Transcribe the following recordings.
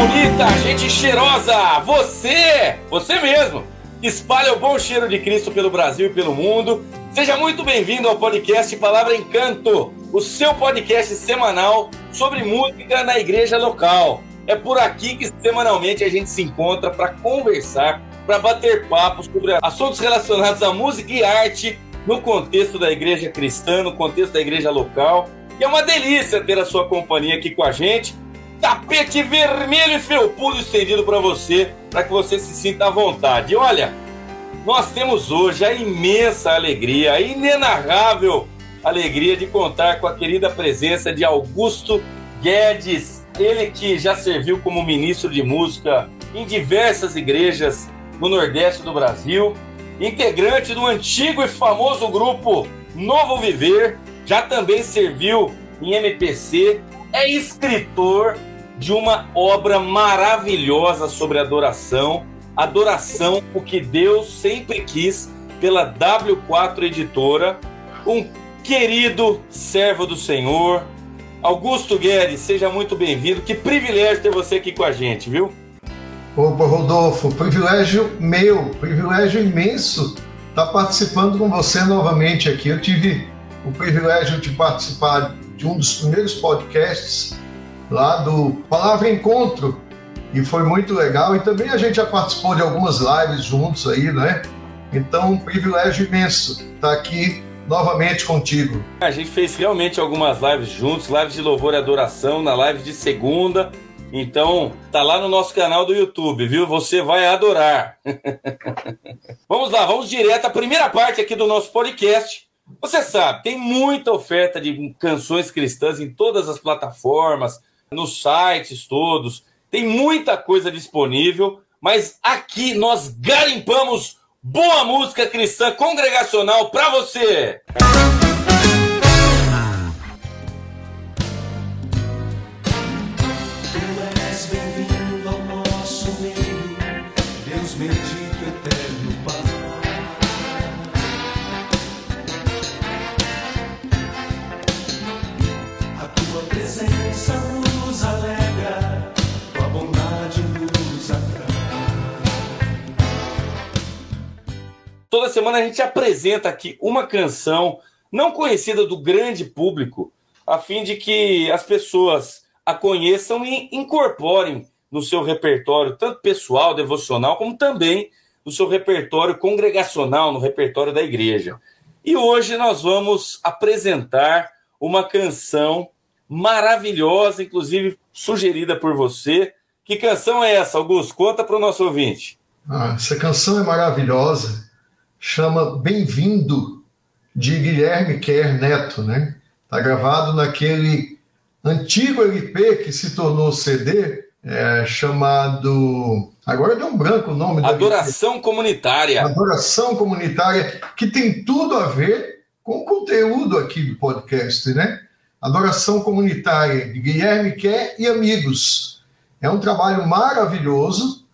bonita, gente cheirosa, você, você mesmo, espalha o bom cheiro de Cristo pelo Brasil e pelo mundo. Seja muito bem-vindo ao podcast Palavra Encanto, o seu podcast semanal sobre música na igreja local. É por aqui que semanalmente a gente se encontra para conversar, para bater papos sobre assuntos relacionados à música e arte no contexto da igreja cristã, no contexto da igreja local. E é uma delícia ter a sua companhia aqui com a gente tapete vermelho e felpudo estendido para você, para que você se sinta à vontade. E olha, nós temos hoje a imensa alegria, a inenarrável alegria de contar com a querida presença de Augusto Guedes, ele que já serviu como ministro de música em diversas igrejas no Nordeste do Brasil, integrante do antigo e famoso grupo Novo Viver, já também serviu em MPC, é escritor, de uma obra maravilhosa sobre adoração, adoração, o que Deus sempre quis, pela W4 Editora, um querido servo do Senhor, Augusto Guedes, seja muito bem-vindo. Que privilégio ter você aqui com a gente, viu? Opa, Rodolfo, privilégio meu, privilégio imenso estar participando com você novamente aqui. Eu tive o privilégio de participar de um dos primeiros podcasts lá do Palavra Encontro, e foi muito legal. E também a gente já participou de algumas lives juntos aí, né? Então, um privilégio imenso estar aqui novamente contigo. A gente fez realmente algumas lives juntos, lives de louvor e adoração, na live de segunda. Então, tá lá no nosso canal do YouTube, viu? Você vai adorar. vamos lá, vamos direto à primeira parte aqui do nosso podcast. Você sabe, tem muita oferta de canções cristãs em todas as plataformas, nos sites todos, tem muita coisa disponível, mas aqui nós garimpamos boa música cristã congregacional para você. Toda semana a gente apresenta aqui uma canção não conhecida do grande público, a fim de que as pessoas a conheçam e incorporem no seu repertório, tanto pessoal, devocional, como também no seu repertório congregacional, no repertório da igreja. E hoje nós vamos apresentar uma canção maravilhosa, inclusive sugerida por você. Que canção é essa, Augusto? Conta para o nosso ouvinte. Ah, essa canção é maravilhosa chama Bem-vindo, de Guilherme Kerr Neto, né? Tá gravado naquele antigo LP que se tornou CD, é, chamado. Agora deu um branco o nome Adoração Comunitária. Adoração Comunitária, que tem tudo a ver com o conteúdo aqui do podcast, né? Adoração Comunitária, de Guilherme Kerr e amigos. É um trabalho maravilhoso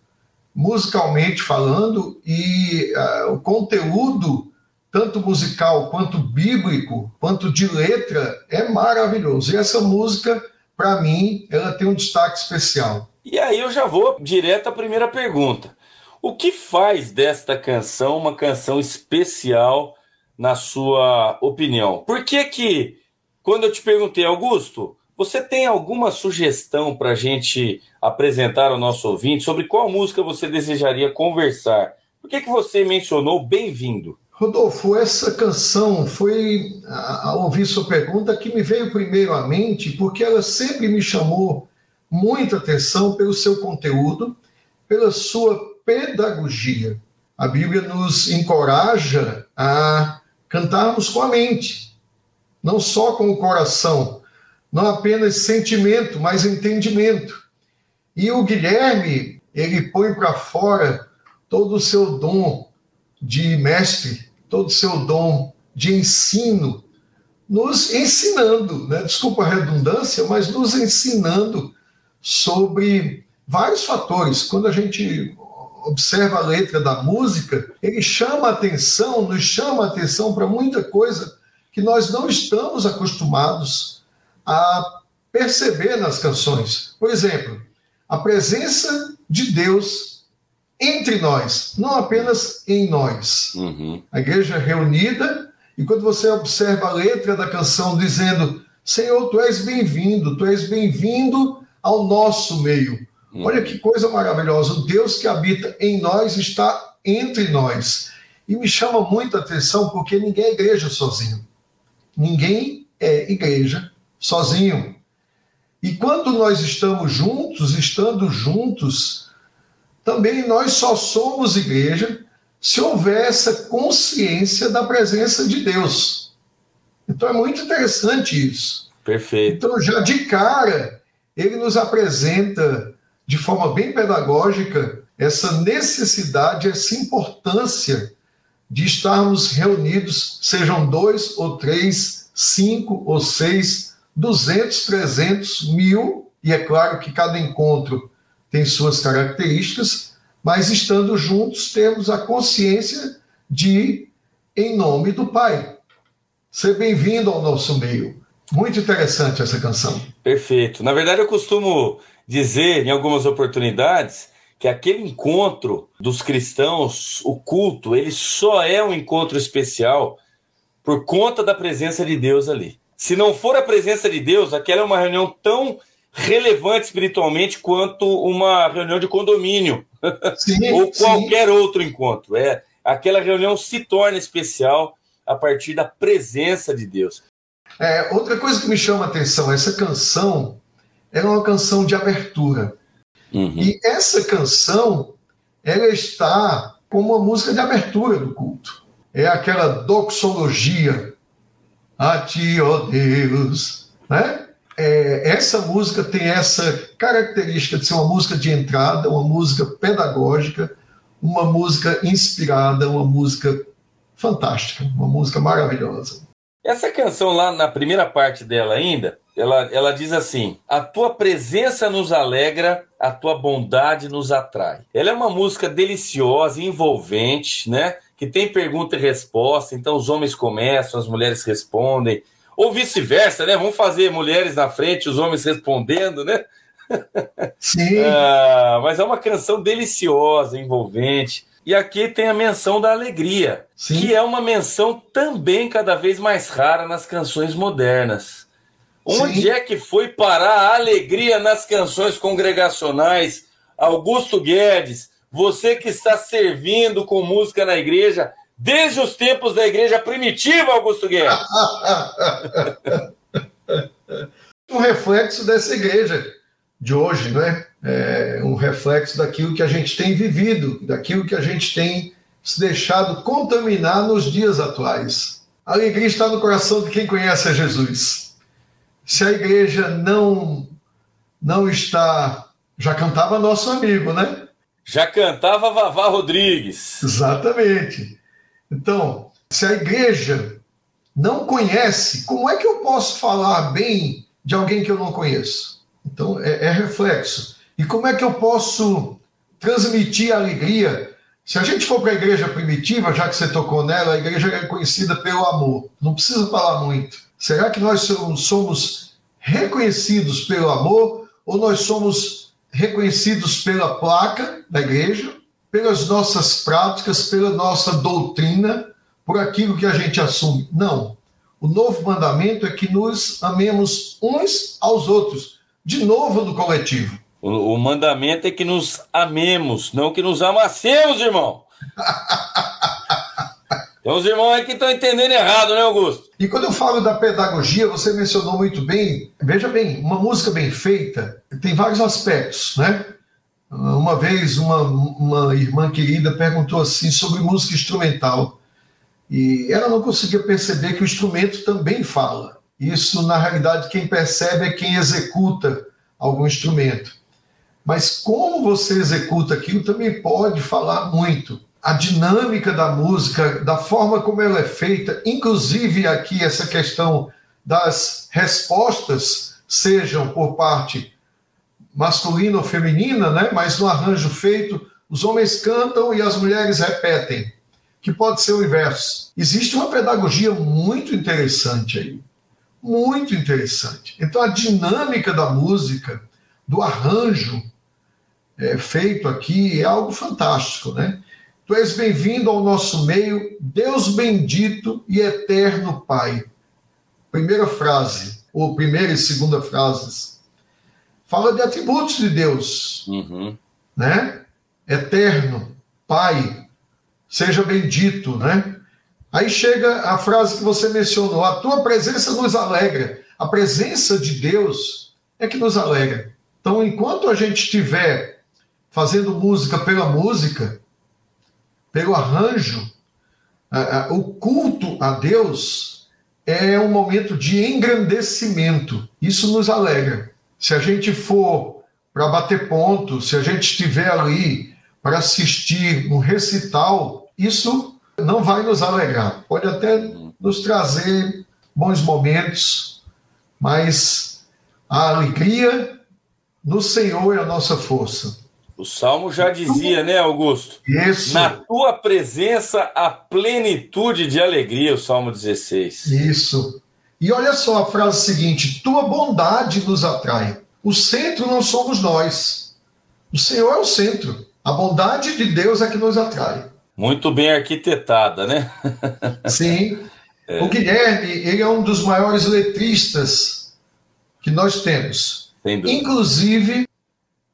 musicalmente falando, e uh, o conteúdo, tanto musical quanto bíblico, quanto de letra, é maravilhoso. E essa música, para mim, ela tem um destaque especial. E aí eu já vou direto à primeira pergunta. O que faz desta canção uma canção especial, na sua opinião? Por que que, quando eu te perguntei, Augusto, você tem alguma sugestão para a gente apresentar ao nosso ouvinte sobre qual música você desejaria conversar? Por que, que você mencionou Bem-vindo? Rodolfo, essa canção foi, ao ouvir sua pergunta, que me veio primeiro à mente, porque ela sempre me chamou muita atenção pelo seu conteúdo, pela sua pedagogia. A Bíblia nos encoraja a cantarmos com a mente, não só com o coração, não apenas sentimento, mas entendimento. E o Guilherme, ele põe para fora todo o seu dom de mestre, todo o seu dom de ensino, nos ensinando, né? desculpa a redundância, mas nos ensinando sobre vários fatores. Quando a gente observa a letra da música, ele chama atenção, nos chama atenção para muita coisa que nós não estamos acostumados a perceber nas canções. Por exemplo, a presença de Deus entre nós, não apenas em nós. Uhum. A igreja reunida, e quando você observa a letra da canção dizendo: Senhor, tu és bem-vindo, tu és bem-vindo ao nosso meio. Uhum. Olha que coisa maravilhosa. O Deus que habita em nós está entre nós. E me chama muita atenção porque ninguém é igreja sozinho. Ninguém é igreja sozinho. E quando nós estamos juntos, estando juntos, também nós só somos igreja se houver essa consciência da presença de Deus. Então é muito interessante isso. Perfeito. Então, já de cara, ele nos apresenta de forma bem pedagógica essa necessidade, essa importância de estarmos reunidos, sejam dois ou três, cinco ou seis, duzentos, trezentos, mil, e é claro que cada encontro tem suas características, mas estando juntos temos a consciência de, em nome do Pai. Ser bem-vindo ao nosso meio. Muito interessante essa canção. Perfeito. Na verdade, eu costumo dizer em algumas oportunidades que aquele encontro dos cristãos, o culto, ele só é um encontro especial por conta da presença de Deus ali. Se não for a presença de Deus, aquela é uma reunião tão relevante espiritualmente quanto uma reunião de condomínio sim, ou qualquer sim. outro encontro. É, aquela reunião se torna especial a partir da presença de Deus. É, outra coisa que me chama a atenção, essa canção é uma canção de abertura. Uhum. E essa canção, ela está como uma música de abertura do culto. É aquela doxologia. A ti, ó Deus. Né? É, essa música tem essa característica de ser uma música de entrada, uma música pedagógica, uma música inspirada, uma música fantástica, uma música maravilhosa. Essa canção lá na primeira parte dela ainda, ela, ela diz assim: A tua presença nos alegra, a tua bondade nos atrai. Ela é uma música deliciosa, envolvente, né? Que tem pergunta e resposta, então os homens começam, as mulheres respondem, ou vice-versa, né? Vamos fazer mulheres na frente, os homens respondendo, né? Sim. ah, mas é uma canção deliciosa, envolvente. E aqui tem a menção da alegria, Sim. que é uma menção também cada vez mais rara nas canções modernas. Onde Sim. é que foi parar a alegria nas canções congregacionais? Augusto Guedes, você que está servindo com música na igreja desde os tempos da igreja primitiva, Augusto Guedes. um reflexo dessa igreja de hoje, não é? é? um reflexo daquilo que a gente tem vivido, daquilo que a gente tem se deixado contaminar nos dias atuais. A alegria está no coração de quem conhece a Jesus. Se a igreja não não está, já cantava nosso amigo, né? Já cantava Vavá Rodrigues. Exatamente. Então, se a igreja não conhece, como é que eu posso falar bem de alguém que eu não conheço? Então, é, é reflexo. E como é que eu posso transmitir alegria? Se a gente for para a igreja primitiva, já que você tocou nela, a igreja é conhecida pelo amor. Não precisa falar muito. Será que nós somos reconhecidos pelo amor ou nós somos reconhecidos pela placa da igreja, pelas nossas práticas, pela nossa doutrina, por aquilo que a gente assume? Não. O novo mandamento é que nos amemos uns aos outros de novo no coletivo. O, o mandamento é que nos amemos, não que nos amassemos, irmão. Então os irmãos aí que estão entendendo errado, né, Augusto? E quando eu falo da pedagogia, você mencionou muito bem. Veja bem, uma música bem feita tem vários aspectos, né? Uma vez uma, uma irmã querida perguntou assim sobre música instrumental e ela não conseguia perceber que o instrumento também fala. Isso, na realidade, quem percebe é quem executa algum instrumento. Mas como você executa aquilo também pode falar muito. A dinâmica da música, da forma como ela é feita, inclusive aqui essa questão das respostas, sejam por parte masculina ou feminina, né? mas no arranjo feito, os homens cantam e as mulheres repetem, que pode ser o inverso. Existe uma pedagogia muito interessante aí muito interessante. Então, a dinâmica da música, do arranjo, é, feito aqui é algo fantástico, né? Tu és bem-vindo ao nosso meio, Deus bendito e eterno Pai. Primeira frase, ou primeira e segunda frases, fala de atributos de Deus, uhum. né? Eterno, Pai, seja bendito, né? Aí chega a frase que você mencionou: a tua presença nos alegra. A presença de Deus é que nos alegra. Então, enquanto a gente estiver fazendo música pela música, pelo arranjo, o culto a Deus é um momento de engrandecimento. Isso nos alegra. Se a gente for para bater ponto, se a gente estiver ali para assistir um recital, isso não vai nos alegrar. Pode até nos trazer bons momentos, mas a alegria no Senhor é a nossa força. O Salmo já dizia, né, Augusto? Isso. Na tua presença a plenitude de alegria, o Salmo 16. Isso. E olha só a frase seguinte: tua bondade nos atrai. O centro não somos nós. O Senhor é o centro. A bondade de Deus é que nos atrai. Muito bem arquitetada, né? Sim. É. O Guilherme, ele é um dos maiores letristas que nós temos. Inclusive,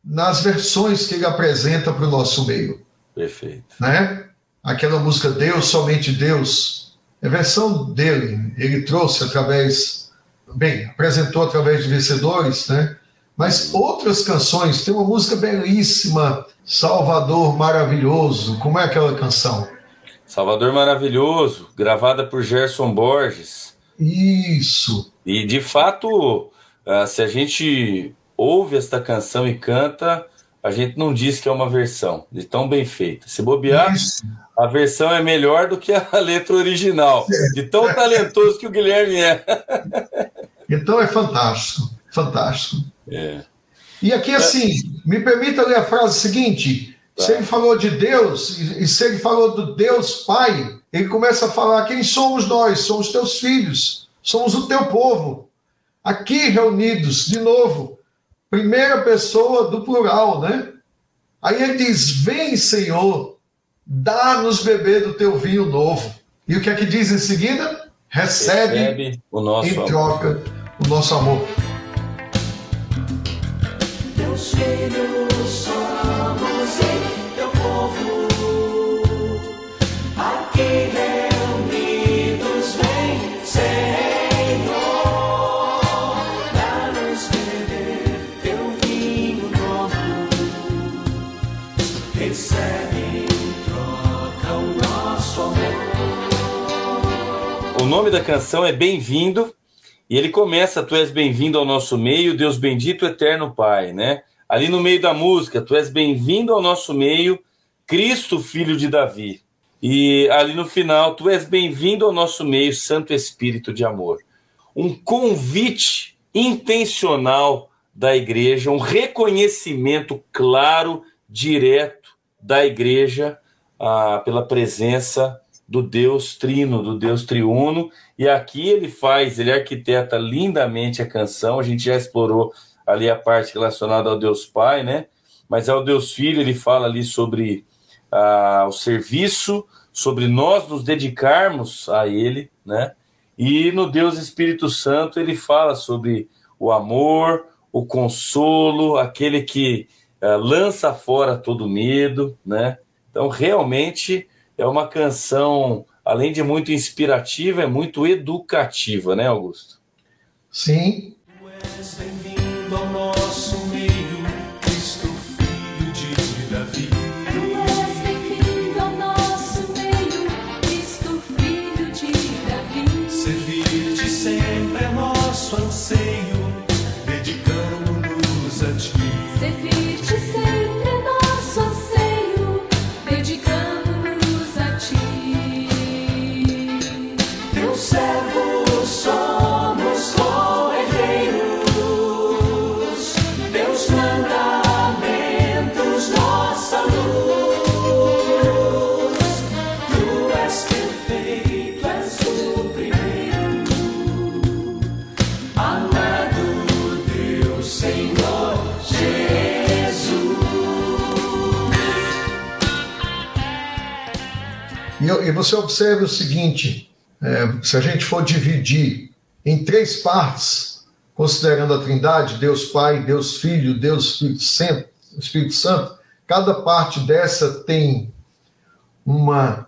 nas versões que ele apresenta para o nosso meio. Perfeito. Né? Aquela música Deus, somente Deus, é versão dele, ele trouxe através, bem, apresentou através de vencedores, né? Mas outras canções, tem uma música belíssima, Salvador Maravilhoso, como é aquela canção? Salvador Maravilhoso, gravada por Gerson Borges. Isso. E de fato, ah, se a gente ouve esta canção e canta, a gente não diz que é uma versão, de tão bem feita. Se bobear, Isso. a versão é melhor do que a letra original, de tão talentoso que o Guilherme é. Então é fantástico, fantástico. É. E aqui, assim, me permita ler a frase seguinte: tá. se ele falou de Deus, e se ele falou do Deus Pai, ele começa a falar: quem somos nós? Somos teus filhos, somos o teu povo. Aqui reunidos, de novo, primeira pessoa do plural, né? Aí ele diz: Vem, Senhor, dá-nos beber do teu vinho novo. E o que é que diz em seguida? Recebe, Recebe o nosso em troca amor. o nosso amor. Teus filhos somos em nome da canção é Bem-vindo, e ele começa: Tu és bem-vindo ao nosso meio, Deus bendito, eterno Pai, né? Ali no meio da música, Tu és bem-vindo ao nosso meio, Cristo, filho de Davi. E ali no final, Tu és bem-vindo ao nosso meio, Santo Espírito de amor. Um convite intencional da igreja, um reconhecimento claro, direto da igreja ah, pela presença do Deus Trino, do Deus Triuno, e aqui ele faz, ele arquiteta lindamente a canção, a gente já explorou ali a parte relacionada ao Deus Pai, né? Mas ao Deus Filho, ele fala ali sobre ah, o serviço, sobre nós nos dedicarmos a Ele, né? E no Deus Espírito Santo, ele fala sobre o amor, o consolo, aquele que ah, lança fora todo medo, né? Então, realmente, é uma canção, além de muito inspirativa, é muito educativa, né, Augusto? Sim. bem-vindo E, e você observa o seguinte: é, se a gente for dividir em três partes, considerando a Trindade, Deus Pai, Deus Filho, Deus Espírito Santo, Espírito Santo cada parte dessa tem uma,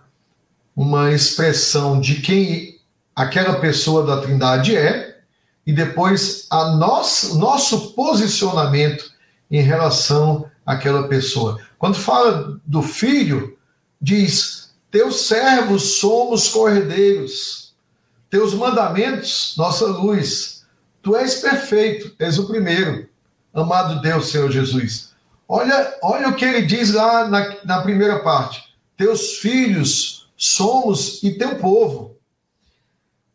uma expressão de quem aquela pessoa da Trindade é, e depois a nosso, nosso posicionamento em relação àquela pessoa. Quando fala do filho, diz: Teus servos somos corredeiros, teus mandamentos, nossa luz. Tu és perfeito, és o primeiro. Amado Deus, Senhor Jesus. Olha, olha o que ele diz lá na, na primeira parte: Teus filhos somos e teu povo.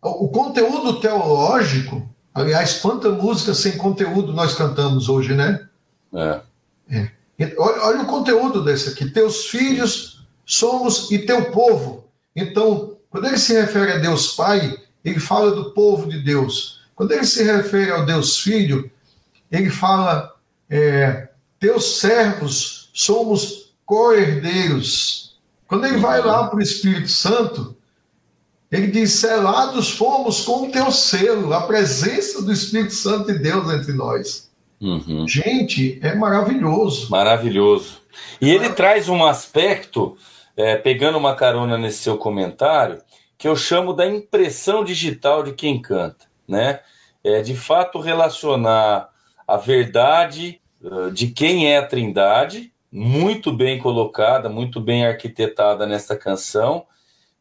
O, o conteúdo teológico, aliás, quanta música sem conteúdo nós cantamos hoje, né? É. É. Olha, olha, o conteúdo desse aqui: Teus filhos somos e teu povo. Então, quando ele se refere a Deus Pai, ele fala do povo de Deus. Quando ele se refere ao Deus Filho, ele fala é, teus servos somos co-herdeiros. Quando ele vai lá para o Espírito Santo, ele diz: selados fomos com o teu selo, a presença do Espírito Santo de Deus entre nós. Uhum. Gente, é maravilhoso. Maravilhoso. E ele traz um aspecto, é, pegando uma carona nesse seu comentário, que eu chamo da impressão digital de quem canta, né? É de fato relacionar a verdade de quem é a Trindade, muito bem colocada, muito bem arquitetada nesta canção,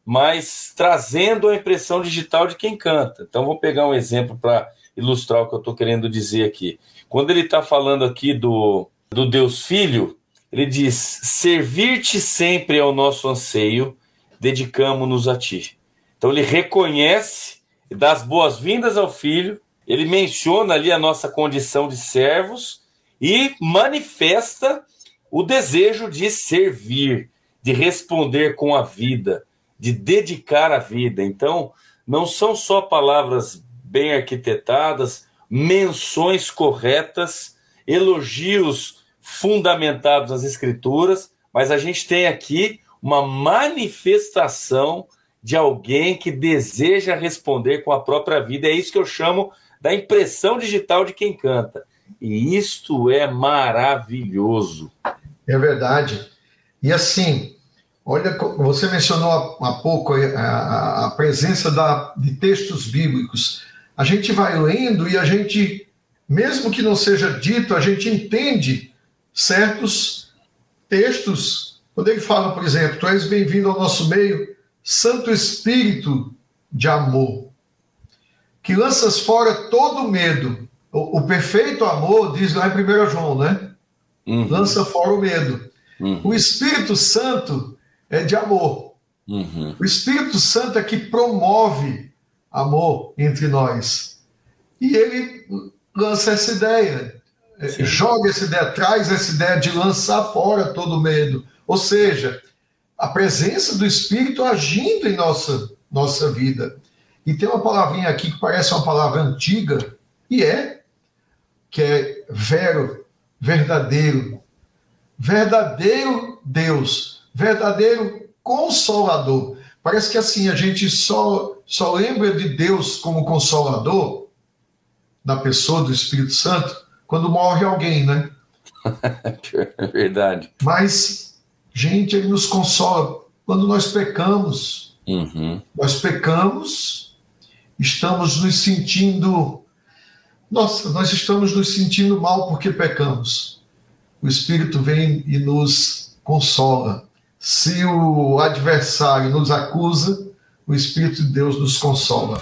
mas trazendo a impressão digital de quem canta. Então, vou pegar um exemplo para ilustrar o que eu estou querendo dizer aqui. Quando ele está falando aqui do, do Deus Filho, ele diz: Servir-te sempre é o nosso anseio, dedicamo-nos a ti. Então, ele reconhece, dá as boas-vindas ao Filho, ele menciona ali a nossa condição de servos e manifesta o desejo de servir, de responder com a vida, de dedicar a vida. Então, não são só palavras bem arquitetadas, menções corretas, elogios fundamentados nas escrituras, mas a gente tem aqui uma manifestação de alguém que deseja responder com a própria vida. É isso que eu chamo da impressão digital de quem canta. E isto é maravilhoso. É verdade. E assim, olha, você mencionou há, pouco a, presença da, de textos bíblicos. A gente vai lendo e a gente, mesmo que não seja dito, a gente entende certos textos. Quando ele fala, por exemplo, tu és bem-vindo ao nosso meio, Santo Espírito de amor, que lanças fora todo medo o, o, perfeito amor, diz lá em 1 João, né? Uhum. Lança fora o medo. Uhum. O Espírito Santo é de amor. Uhum. O Espírito Santo é que promove amor entre nós. E ele lança essa ideia, Sim. joga essa ideia, traz essa ideia de lançar fora todo medo. Ou seja, a presença do Espírito agindo em nossa, nossa vida. E tem uma palavrinha aqui que parece uma palavra antiga, e é que é vero, verdadeiro, verdadeiro Deus, verdadeiro consolador. Parece que assim a gente só, só lembra de Deus como consolador da pessoa do Espírito Santo quando morre alguém, né? É verdade. Mas, gente, ele nos consola quando nós pecamos. Uhum. Nós pecamos, estamos nos sentindo nossa, nós estamos nos sentindo mal porque pecamos. O Espírito vem e nos consola. Se o adversário nos acusa, o Espírito de Deus nos consola.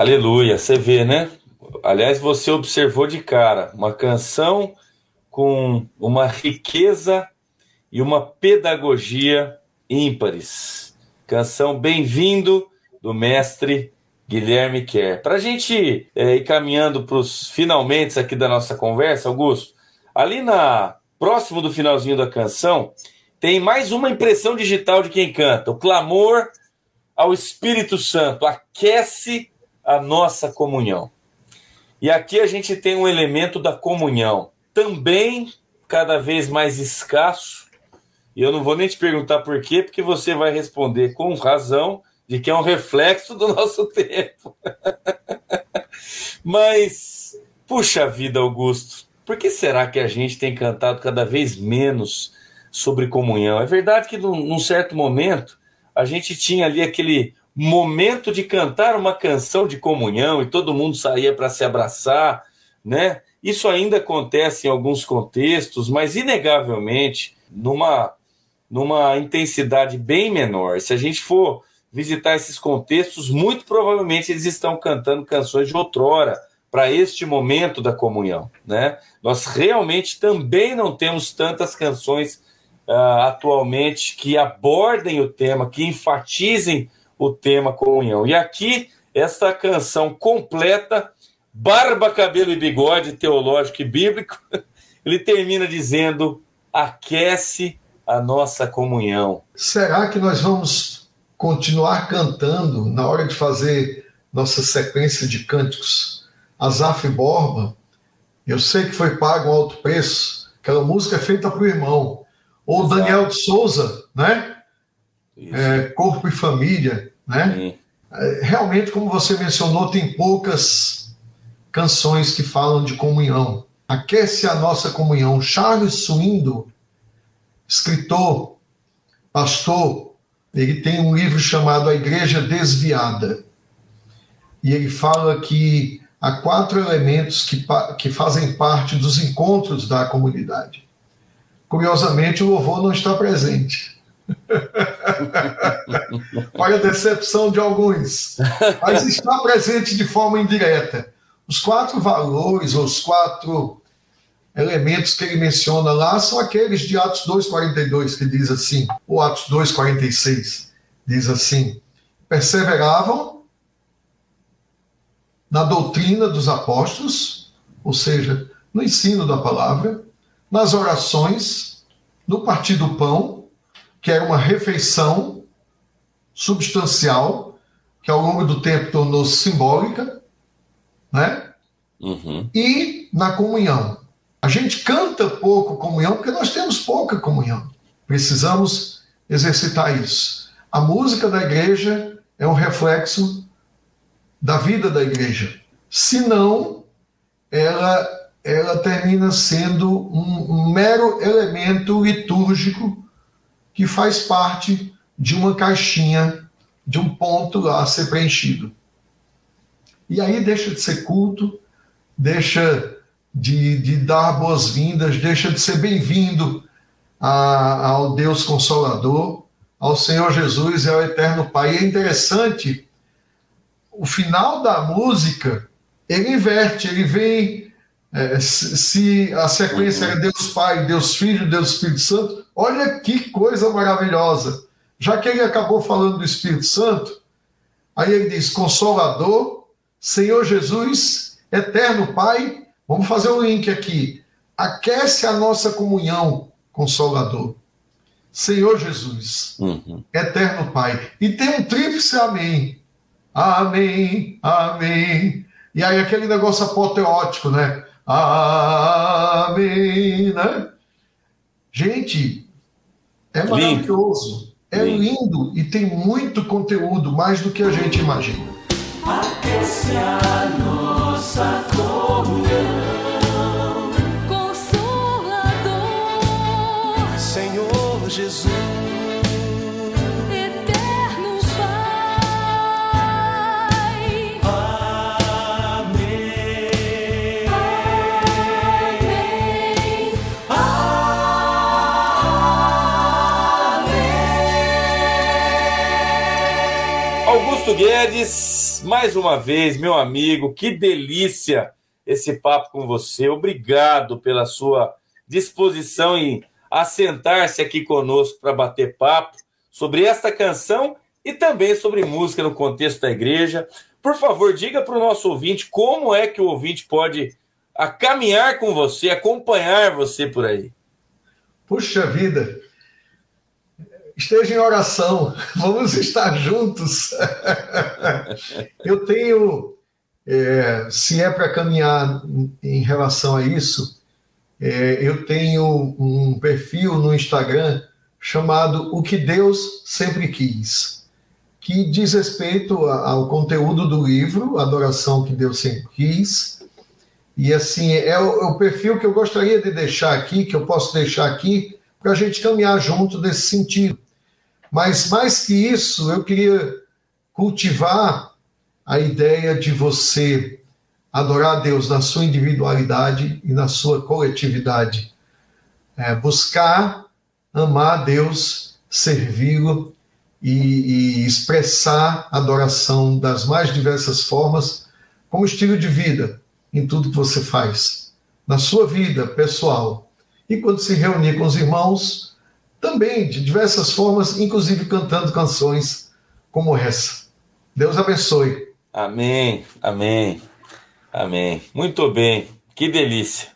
Aleluia, você vê, né? Aliás, você observou de cara uma canção com uma riqueza e uma pedagogia ímpares. Canção Bem-vindo do mestre Guilherme Kerr. Para a gente é, ir caminhando para os finalmente aqui da nossa conversa, Augusto, ali na próximo do finalzinho da canção tem mais uma impressão digital de quem canta, o clamor ao Espírito Santo aquece a nossa comunhão. E aqui a gente tem um elemento da comunhão, também cada vez mais escasso. E eu não vou nem te perguntar por quê, porque você vai responder com razão de que é um reflexo do nosso tempo. Mas, puxa vida, Augusto, por que será que a gente tem cantado cada vez menos sobre comunhão? É verdade que num, certo momento a gente tinha ali aquele momento de cantar uma canção de comunhão e todo mundo saía para se abraçar, né? Isso ainda acontece em alguns contextos, mas inegavelmente numa numa intensidade bem menor. Se a gente for visitar esses contextos, muito provavelmente eles estão cantando canções de outrora para este momento da comunhão, né? Nós realmente também não temos tantas canções uh, atualmente que abordem o tema, que enfatizem o tema comunhão. E aqui, esta canção completa, barba, cabelo e bigode, teológico e bíblico, ele termina dizendo: aquece a nossa comunhão. Será que nós vamos continuar cantando na hora de fazer nossa sequência de cânticos? Azaf Borba, eu sei que foi pago um alto preço, aquela música é feita para o irmão. Ou Exato. Daniel de Souza, né? É, Corpo e Família né? É, realmente, como você mencionou, tem poucas canções que falam de comunhão. Aquece a nossa comunhão. Charles Swindoll, escritor, pastor, ele tem um livro chamado A Igreja Desviada. E ele fala que há quatro elementos que, que fazem parte dos encontros da comunidade. Curiosamente, o louvor não está presente. Para a decepção de alguns, mas está presente de forma indireta. Os quatro valores, os quatro elementos que ele menciona lá são aqueles de Atos 2,42, que diz assim, ou Atos 2,46, diz assim: perseveravam na doutrina dos apóstolos, ou seja, no ensino da palavra, nas orações, no partir do pão que era uma refeição substancial, que ao longo do tempo tornou-se simbólica, né? Uhum. E na comunhão. A gente canta pouco comunhão porque nós temos pouca comunhão. Precisamos exercitar isso. A música da igreja é um reflexo da vida da igreja. Senão, ela, ela termina sendo um, um mero elemento litúrgico que faz parte de uma caixinha, de um ponto a ser preenchido. E aí deixa de ser culto, deixa de, de dar boas-vindas, deixa de ser bem-vindo ao Deus Consolador, ao Senhor Jesus e ao Eterno Pai. E é interessante, o final da música, ele inverte, ele vem. É, se a sequência era Deus Pai, Deus Filho, Deus Espírito Santo, Olha que coisa maravilhosa. Já que ele acabou falando do Espírito Santo, aí ele diz: Consolador, Senhor Jesus, Eterno Pai. Vamos fazer um link aqui. Aquece a nossa comunhão, Consolador. Senhor Jesus, uhum. Eterno Pai. E tem um tríplice amém. Amém, amém. E aí aquele negócio apoteótico, né? Amém, né? Gente, é maravilhoso, é lindo e tem muito conteúdo, mais do que a gente imagina. Aquece a nossa Guedes, Luiz, mais uma vez, meu amigo, que delícia esse papo com você. Obrigado pela sua disposição em assentar-se aqui conosco para bater papo sobre esta canção e também sobre música no contexto da igreja. Por favor, diga para o nosso ouvinte como é que o ouvinte pode caminhar com você, acompanhar você por aí. Puxa vida, esteja em oração, vamos estar juntos. Eu tenho, é, se é para caminhar em relação a isso, é, eu tenho um perfil no Instagram chamado O que Deus Sempre Quis, que diz respeito ao conteúdo do livro, Adoração que Deus Sempre Quis. E assim, é o, é o perfil que eu gostaria de deixar aqui, que eu posso deixar aqui, para a gente caminhar junto nesse sentido. Mas mais que isso, eu queria cultivar a ideia de você adorar a Deus na sua individualidade e na sua coletividade. É, buscar amar a Deus, servi-lo e, e, expressar adoração das mais diversas formas como estilo de vida em tudo que você faz, na sua vida pessoal. E quando se reunir com os irmãos, também de diversas formas, inclusive cantando canções como essa. Deus abençoe. Amém, amém, amém. Muito bem, que delícia.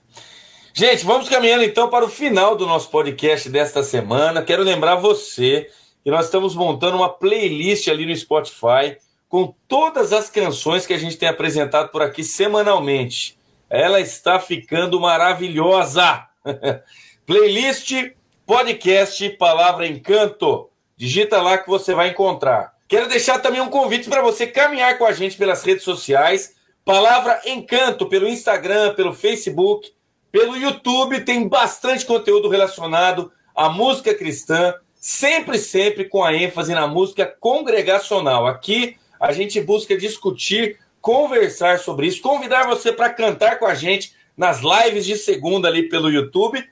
Gente, vamos caminhando então para o final do nosso podcast desta semana. Quero lembrar você que nós estamos montando uma playlist ali no Spotify com todas as canções que a gente tem apresentado por aqui semanalmente. Ela está ficando maravilhosa. playlist podcast Palavra Encanto. Digita lá que você vai encontrar. Quero deixar também um convite para você caminhar com a gente pelas redes sociais. Palavra Encanto pelo Instagram, pelo Facebook, pelo YouTube. Tem bastante conteúdo relacionado à música cristã, sempre, sempre com a ênfase na música congregacional. Aqui a gente busca discutir, conversar sobre isso, convidar você para cantar com a gente nas lives de segunda ali pelo YouTube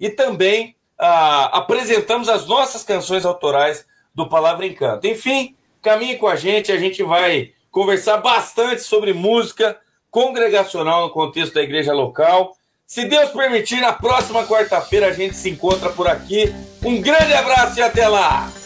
e também ah, apresentamos as nossas canções autorais do Palavra Encanto. Enfim, caminhe com a gente, a gente vai conversar bastante sobre música congregacional no contexto da igreja local. Se Deus permitir, na próxima quarta-feira a gente se encontra por aqui. Um grande abraço e até lá!